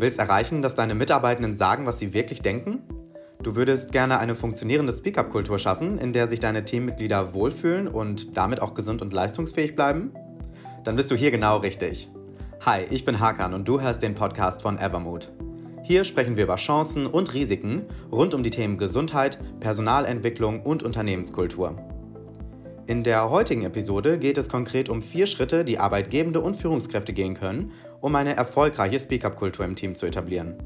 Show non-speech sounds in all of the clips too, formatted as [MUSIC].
Du willst erreichen, dass deine Mitarbeitenden sagen, was sie wirklich denken? Du würdest gerne eine funktionierende Speak-up-Kultur schaffen, in der sich deine Teammitglieder wohlfühlen und damit auch gesund und leistungsfähig bleiben? Dann bist du hier genau richtig. Hi, ich bin Hakan und du hörst den Podcast von Evermood. Hier sprechen wir über Chancen und Risiken rund um die Themen Gesundheit, Personalentwicklung und Unternehmenskultur. In der heutigen Episode geht es konkret um vier Schritte, die Arbeitgebende und Führungskräfte gehen können, um eine erfolgreiche Speak-up-Kultur im Team zu etablieren.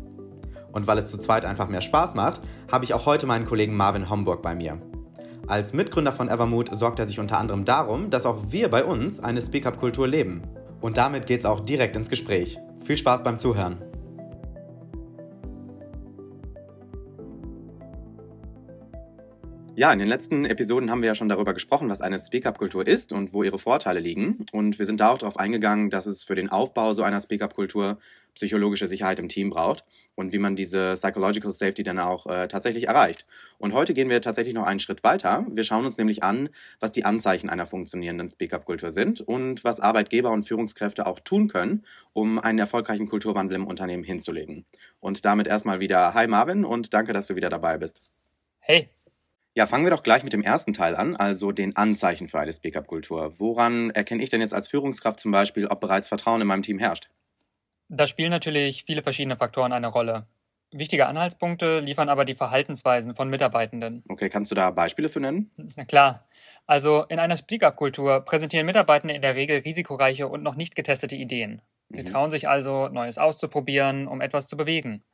Und weil es zu zweit einfach mehr Spaß macht, habe ich auch heute meinen Kollegen Marvin Homburg bei mir. Als Mitgründer von Evermood sorgt er sich unter anderem darum, dass auch wir bei uns eine Speak-up-Kultur leben. Und damit geht's auch direkt ins Gespräch. Viel Spaß beim Zuhören. Ja, in den letzten Episoden haben wir ja schon darüber gesprochen, was eine Speak-up-Kultur ist und wo ihre Vorteile liegen. Und wir sind da auch darauf eingegangen, dass es für den Aufbau so einer Speak-up-Kultur psychologische Sicherheit im Team braucht und wie man diese Psychological Safety dann auch äh, tatsächlich erreicht. Und heute gehen wir tatsächlich noch einen Schritt weiter. Wir schauen uns nämlich an, was die Anzeichen einer funktionierenden Speak-up-Kultur sind und was Arbeitgeber und Führungskräfte auch tun können, um einen erfolgreichen Kulturwandel im Unternehmen hinzulegen. Und damit erstmal wieder Hi Marvin und danke, dass du wieder dabei bist. Hey, ja, fangen wir doch gleich mit dem ersten Teil an, also den Anzeichen für eine Speak-up-Kultur. Woran erkenne ich denn jetzt als Führungskraft zum Beispiel, ob bereits Vertrauen in meinem Team herrscht? Da spielen natürlich viele verschiedene Faktoren eine Rolle. Wichtige Anhaltspunkte liefern aber die Verhaltensweisen von Mitarbeitenden. Okay, kannst du da Beispiele für nennen? Na klar. Also in einer Speak-up-Kultur präsentieren Mitarbeitende in der Regel risikoreiche und noch nicht getestete Ideen. Sie mhm. trauen sich also, Neues auszuprobieren, um etwas zu bewegen.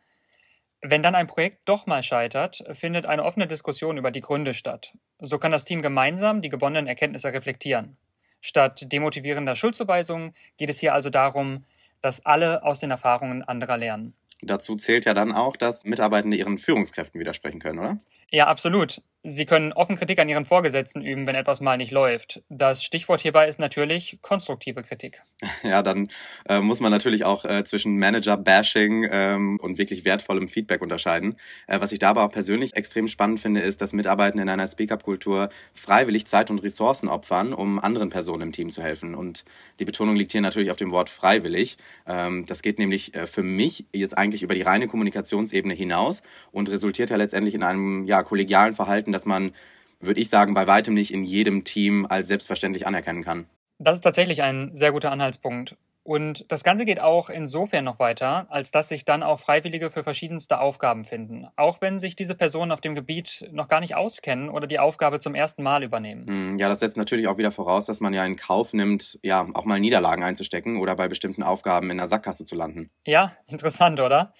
Wenn dann ein Projekt doch mal scheitert, findet eine offene Diskussion über die Gründe statt. So kann das Team gemeinsam die gewonnenen Erkenntnisse reflektieren. Statt demotivierender Schuldzuweisungen geht es hier also darum, dass alle aus den Erfahrungen anderer lernen. Dazu zählt ja dann auch, dass Mitarbeitende ihren Führungskräften widersprechen können, oder? Ja, absolut. Sie können offen Kritik an Ihren Vorgesetzten üben, wenn etwas mal nicht läuft. Das Stichwort hierbei ist natürlich konstruktive Kritik. [LAUGHS] Ja, dann äh, muss man natürlich auch äh, zwischen Manager-Bashing ähm, und wirklich wertvollem Feedback unterscheiden. Äh, was ich da aber auch persönlich extrem spannend finde, ist, dass Mitarbeitende in einer Speak-up-Kultur freiwillig Zeit und Ressourcen opfern, um anderen Personen im Team zu helfen. Und die Betonung liegt hier natürlich auf dem Wort freiwillig. Ähm, das geht nämlich äh, für mich jetzt eigentlich über die reine Kommunikationsebene hinaus und resultiert ja letztendlich in einem ja, kollegialen Verhalten Verhalten, das man, würde ich sagen, bei weitem nicht in jedem Team als selbstverständlich anerkennen kann. Das ist tatsächlich ein sehr guter Anhaltspunkt. Und das Ganze geht auch insofern noch weiter, als dass sich dann auch Freiwillige für verschiedenste Aufgaben finden, auch wenn sich diese Personen auf dem Gebiet noch gar nicht auskennen oder die Aufgabe zum ersten Mal übernehmen. Hm, ja, das setzt natürlich auch wieder voraus, dass man ja in Kauf nimmt, ja, auch mal Niederlagen einzustecken oder bei bestimmten Aufgaben in der Sackgasse zu landen. Ja, [LAUGHS] interessant, oder?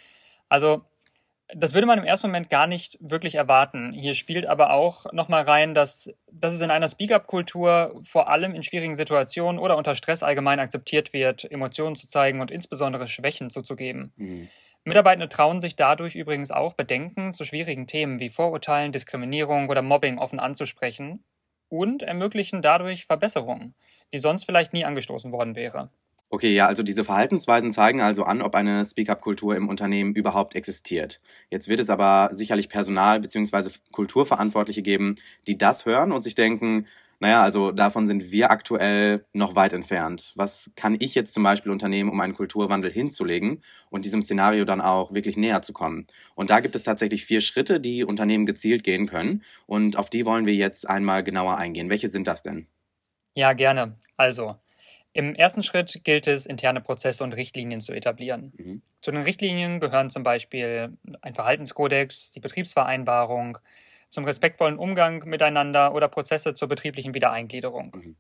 Also das würde man im ersten Moment gar nicht wirklich erwarten. Hier spielt aber auch nochmal rein, dass, dass es in einer Speak-up-Kultur vor allem in schwierigen Situationen oder unter Stress allgemein akzeptiert wird, Emotionen zu zeigen und insbesondere Schwächen zuzugeben. Mhm. Mitarbeitende trauen sich dadurch übrigens auch, Bedenken zu schwierigen Themen wie Vorurteilen, Diskriminierung oder Mobbing offen anzusprechen und ermöglichen dadurch Verbesserungen, die sonst vielleicht nie angestoßen worden wäre. Okay, ja, also diese Verhaltensweisen zeigen also an, ob eine Speak-up-Kultur im Unternehmen überhaupt existiert. Jetzt wird es aber sicherlich Personal- bzw. Kulturverantwortliche geben, die das hören und sich denken, naja, also davon sind wir aktuell noch weit entfernt. Was kann ich jetzt zum Beispiel unternehmen, um einen Kulturwandel hinzulegen und diesem Szenario dann auch wirklich näher zu kommen? Und da gibt es tatsächlich vier Schritte, die Unternehmen gezielt gehen können. Und auf die wollen wir jetzt einmal genauer eingehen. Welche sind das denn? Ja, gerne. Also, im ersten Schritt gilt es, interne Prozesse und Richtlinien zu etablieren. Mhm. Zu den Richtlinien gehören zum Beispiel ein Verhaltenskodex, die Betriebsvereinbarung, zum respektvollen Umgang miteinander oder Prozesse zur betrieblichen Wiedereingliederung. Mhm.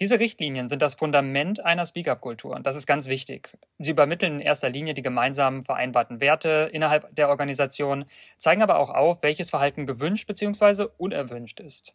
Diese Richtlinien sind das Fundament einer Speak-up-Kultur und das ist ganz wichtig. Sie übermitteln in erster Linie die gemeinsamen vereinbarten Werte innerhalb der Organisation, zeigen aber auch auf, welches Verhalten gewünscht bzw. unerwünscht ist.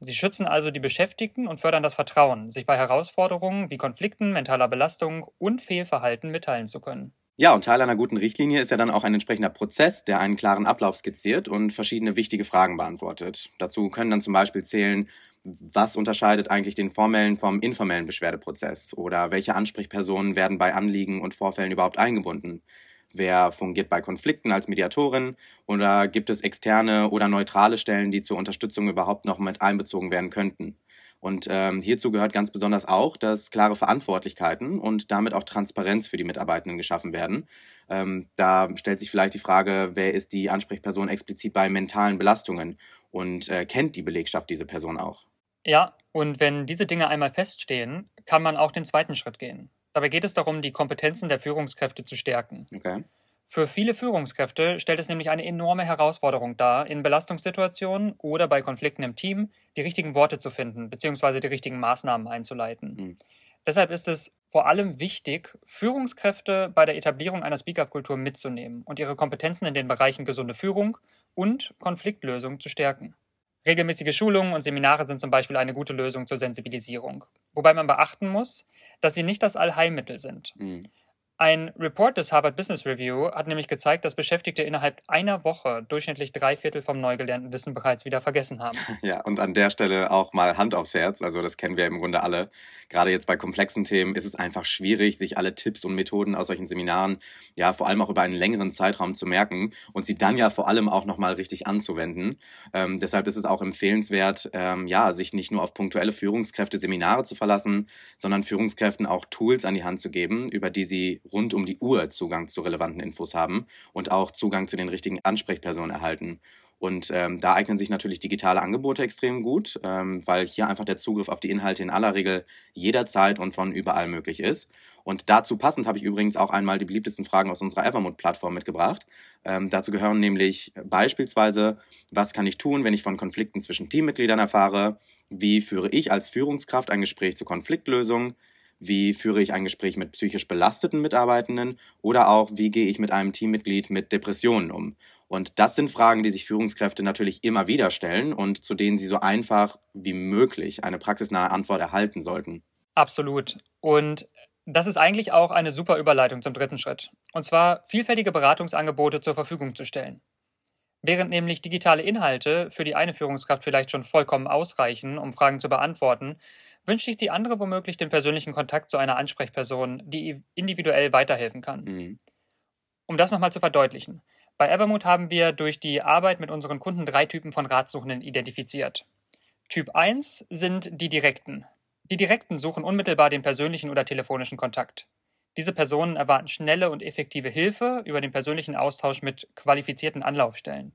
Sie schützen also die Beschäftigten und fördern das Vertrauen, sich bei Herausforderungen wie Konflikten, mentaler Belastung und Fehlverhalten mitteilen zu können. Ja, und Teil einer guten Richtlinie ist ja dann auch ein entsprechender Prozess, der einen klaren Ablauf skizziert und verschiedene wichtige Fragen beantwortet. Dazu können dann zum Beispiel zählen, was unterscheidet eigentlich den formellen vom informellen Beschwerdeprozess oder welche Ansprechpersonen werden bei Anliegen und Vorfällen überhaupt eingebunden? Wer fungiert bei Konflikten als Mediatorin? Oder gibt es externe oder neutrale Stellen, die zur Unterstützung überhaupt noch mit einbezogen werden könnten? Und ähm, hierzu gehört ganz besonders auch, dass klare Verantwortlichkeiten und damit auch Transparenz für die Mitarbeitenden geschaffen werden. Ähm, da stellt sich vielleicht die Frage, wer ist die Ansprechperson explizit bei mentalen Belastungen und äh, kennt die Belegschaft diese Person auch? Ja, und wenn diese Dinge einmal feststehen, kann man auch den zweiten Schritt gehen. Dabei geht es darum, die Kompetenzen der Führungskräfte zu stärken. Okay. Für viele Führungskräfte stellt es nämlich eine enorme Herausforderung dar, in Belastungssituationen oder bei Konflikten im Team die richtigen Worte zu finden bzw. die richtigen Maßnahmen einzuleiten. Mhm. Deshalb ist es vor allem wichtig, Führungskräfte bei der Etablierung einer Speak-up-Kultur mitzunehmen und ihre Kompetenzen in den Bereichen gesunde Führung und Konfliktlösung zu stärken. Regelmäßige Schulungen und Seminare sind zum Beispiel eine gute Lösung zur Sensibilisierung. Wobei man beachten muss, dass sie nicht das Allheilmittel sind. Mhm. Ein Report des Harvard Business Review hat nämlich gezeigt, dass Beschäftigte innerhalb einer Woche durchschnittlich drei Viertel vom neu gelernten Wissen bereits wieder vergessen haben. [LAUGHS] Ja, und an der Stelle auch mal Hand aufs Herz. Also das kennen wir im Grunde alle. Gerade jetzt bei komplexen Themen ist es einfach schwierig, sich alle Tipps und Methoden aus solchen Seminaren, ja, vor allem auch über einen längeren Zeitraum zu merken und sie dann ja vor allem auch nochmal richtig anzuwenden. Ähm, deshalb ist es auch empfehlenswert, ähm, ja, sich nicht nur auf punktuelle Führungskräfte Seminare zu verlassen, sondern Führungskräften auch Tools an die Hand zu geben, über die sie rund um die Uhr Zugang zu relevanten Infos haben und auch Zugang zu den richtigen Ansprechpersonen erhalten. Und ähm, da eignen sich natürlich digitale Angebote extrem gut, ähm, weil hier einfach der Zugriff auf die Inhalte in aller Regel jederzeit und von überall möglich ist. Und dazu passend habe ich übrigens auch einmal die beliebtesten Fragen aus unserer Evermood-Plattform mitgebracht. Ähm, dazu gehören nämlich beispielsweise, was kann ich tun, wenn ich von Konflikten zwischen Teammitgliedern erfahre? Wie führe ich als Führungskraft ein Gespräch zur Konfliktlösung? Wie führe ich ein Gespräch mit psychisch belasteten Mitarbeitenden oder auch wie gehe ich mit einem Teammitglied mit Depressionen um? Und das sind Fragen, die sich Führungskräfte natürlich immer wieder stellen und zu denen sie so einfach wie möglich eine praxisnahe Antwort erhalten sollten. Absolut. Und das ist eigentlich auch eine super Überleitung zum dritten Schritt. Und zwar vielfältige Beratungsangebote zur Verfügung zu stellen. Während nämlich digitale Inhalte für die eine Führungskraft vielleicht schon vollkommen ausreichen, um Fragen zu beantworten, wünscht sich die andere womöglich den persönlichen Kontakt zu einer Ansprechperson, die individuell weiterhelfen kann. Mhm. Um das nochmal zu verdeutlichen. Bei Evermood haben wir durch die Arbeit mit unseren Kunden drei Typen von Ratsuchenden identifiziert. Typ 1 sind die Direkten. Die Direkten suchen unmittelbar den persönlichen oder telefonischen Kontakt. Diese Personen erwarten schnelle und effektive Hilfe über den persönlichen Austausch mit qualifizierten Anlaufstellen.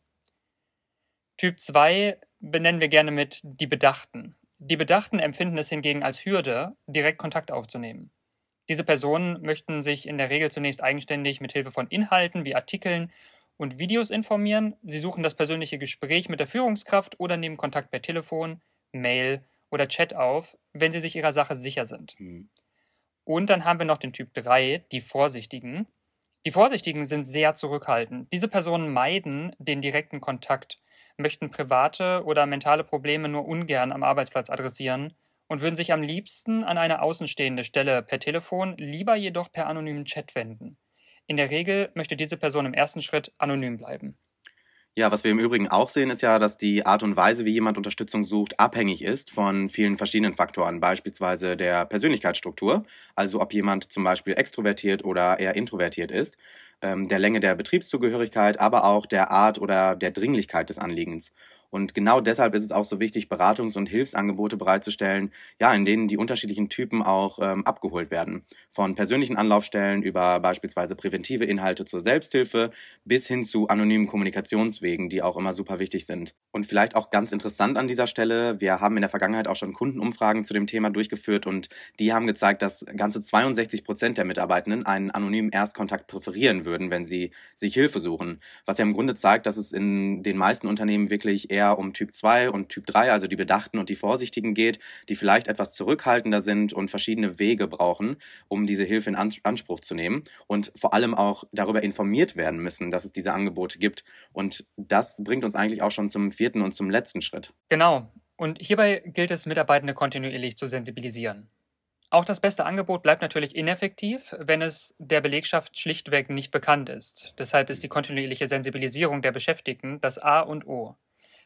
Typ 2 benennen wir gerne mit die Bedachten. Die Bedachten empfinden es hingegen als Hürde, direkt Kontakt aufzunehmen. Diese Personen möchten sich in der Regel zunächst eigenständig mit Hilfe von Inhalten wie Artikeln und Videos informieren. Sie suchen das persönliche Gespräch mit der Führungskraft oder nehmen Kontakt per Telefon, Mail oder Chat auf, wenn sie sich ihrer Sache sicher sind. Mhm. Und dann haben wir noch den Typ 3, die Vorsichtigen. Die Vorsichtigen sind sehr zurückhaltend. Diese Personen meiden den direkten Kontakt möchten private oder mentale Probleme nur ungern am Arbeitsplatz adressieren und würden sich am liebsten an eine außenstehende Stelle per Telefon, lieber jedoch per anonymen Chat wenden. In der Regel möchte diese Person im ersten Schritt anonym bleiben. Ja, was wir im Übrigen auch sehen, ist ja, dass die Art und Weise, wie jemand Unterstützung sucht, abhängig ist von vielen verschiedenen Faktoren, beispielsweise der Persönlichkeitsstruktur, also ob jemand zum Beispiel extrovertiert oder eher introvertiert ist, ähm, der Länge der Betriebszugehörigkeit, aber auch der Art oder der Dringlichkeit des Anliegens. Und genau deshalb ist es auch so wichtig, Beratungs- und Hilfsangebote bereitzustellen, ja, in denen die unterschiedlichen Typen auch ähm, abgeholt werden. Von persönlichen Anlaufstellen über beispielsweise präventive Inhalte zur Selbsthilfe bis hin zu anonymen Kommunikationswegen, die auch immer super wichtig sind. Und vielleicht auch ganz interessant an dieser Stelle, wir haben in der Vergangenheit auch schon Kundenumfragen zu dem Thema durchgeführt und die haben gezeigt, dass ganze 62 Prozent der Mitarbeitenden einen anonymen Erstkontakt präferieren würden, wenn sie sich Hilfe suchen. Was ja im Grunde zeigt, dass es in den meisten Unternehmen wirklich eher eher um Typ 2 und Typ 3, also die Bedachten und die Vorsichtigen geht, die vielleicht etwas zurückhaltender sind und verschiedene Wege brauchen, um diese Hilfe in Anspruch zu nehmen und vor allem auch darüber informiert werden müssen, dass es diese Angebote gibt. Und das bringt uns eigentlich auch schon zum vierten und zum letzten Schritt. Genau. Und hierbei gilt es, Mitarbeitende kontinuierlich zu sensibilisieren. Auch das beste Angebot bleibt natürlich ineffektiv, wenn es der Belegschaft schlichtweg nicht bekannt ist. Deshalb ist die kontinuierliche Sensibilisierung der Beschäftigten das A und O.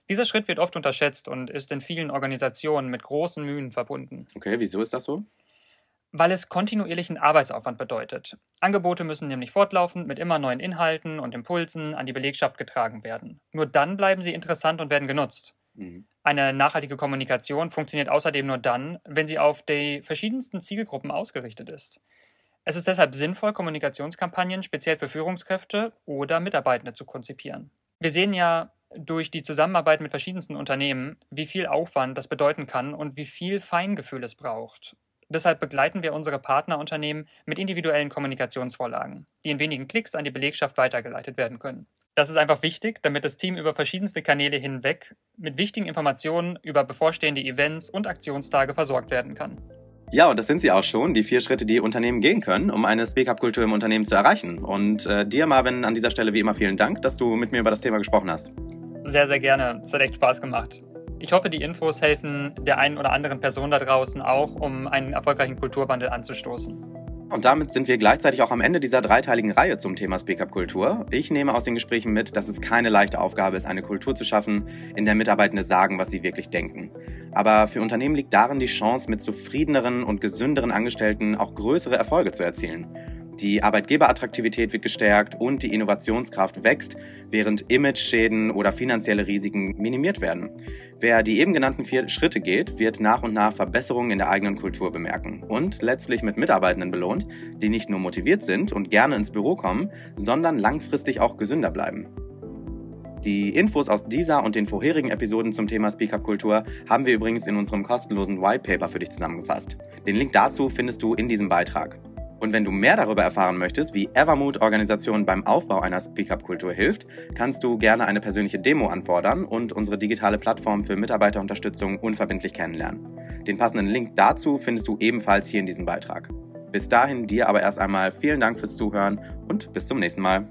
Dieser Schritt wird oft unterschätzt und ist in vielen Organisationen mit großen Mühen verbunden. Okay, wieso ist das so? Weil es kontinuierlichen Arbeitsaufwand bedeutet. Angebote müssen nämlich fortlaufend mit immer neuen Inhalten und Impulsen an die Belegschaft getragen werden. Nur dann bleiben sie interessant und werden genutzt. Mhm. Eine nachhaltige Kommunikation funktioniert außerdem nur dann, wenn sie auf die verschiedensten Zielgruppen ausgerichtet ist. Es ist deshalb sinnvoll, Kommunikationskampagnen speziell für Führungskräfte oder Mitarbeitende zu konzipieren. Wir sehen ja durch die Zusammenarbeit mit verschiedensten Unternehmen, wie viel Aufwand das bedeuten kann und wie viel Feingefühl es braucht. Deshalb begleiten wir unsere Partnerunternehmen mit individuellen Kommunikationsvorlagen, die in wenigen Klicks an die Belegschaft weitergeleitet werden können. Das ist einfach wichtig, damit das Team über verschiedenste Kanäle hinweg mit wichtigen Informationen über bevorstehende Events und Aktionstage versorgt werden kann. Ja, und das sind sie auch schon, die vier Schritte, die Unternehmen gehen können, um eine Speak-up-Kultur im Unternehmen zu erreichen. Und äh, dir, Marvin, an dieser Stelle wie immer vielen Dank, dass du mit mir über das Thema gesprochen hast. Sehr, sehr gerne. Es hat echt Spaß gemacht. Ich hoffe, die Infos helfen der einen oder anderen Person da draußen auch, um einen erfolgreichen Kulturwandel anzustoßen. Und damit sind wir gleichzeitig auch am Ende dieser dreiteiligen Reihe zum Thema Speak-up-Kultur. Ich nehme aus den Gesprächen mit, dass es keine leichte Aufgabe ist, eine Kultur zu schaffen, in der Mitarbeitende sagen, was sie wirklich denken. Aber für Unternehmen liegt darin die Chance, mit zufriedeneren und gesünderen Angestellten auch größere Erfolge zu erzielen. Die Arbeitgeberattraktivität wird gestärkt und die Innovationskraft wächst, während Image-Schäden oder finanzielle Risiken minimiert werden. Wer die eben genannten vier Schritte geht, wird nach und nach Verbesserungen in der eigenen Kultur bemerken und letztlich mit Mitarbeitenden belohnt, die nicht nur motiviert sind und gerne ins Büro kommen, sondern langfristig auch gesünder bleiben. Die Infos aus dieser und den vorherigen Episoden zum Thema Speak-Up-Kultur haben wir übrigens in unserem kostenlosen White Paper für dich zusammengefasst. Den Link dazu findest du in diesem Beitrag. Und wenn du mehr darüber erfahren möchtest, wie Evermood Organisationen beim Aufbau einer Speak-up-Kultur hilft, kannst du gerne eine persönliche Demo anfordern und unsere digitale Plattform für Mitarbeiterunterstützung unverbindlich kennenlernen. Den passenden Link dazu findest du ebenfalls hier in diesem Beitrag. Bis dahin dir aber erst einmal vielen Dank fürs Zuhören und bis zum nächsten Mal.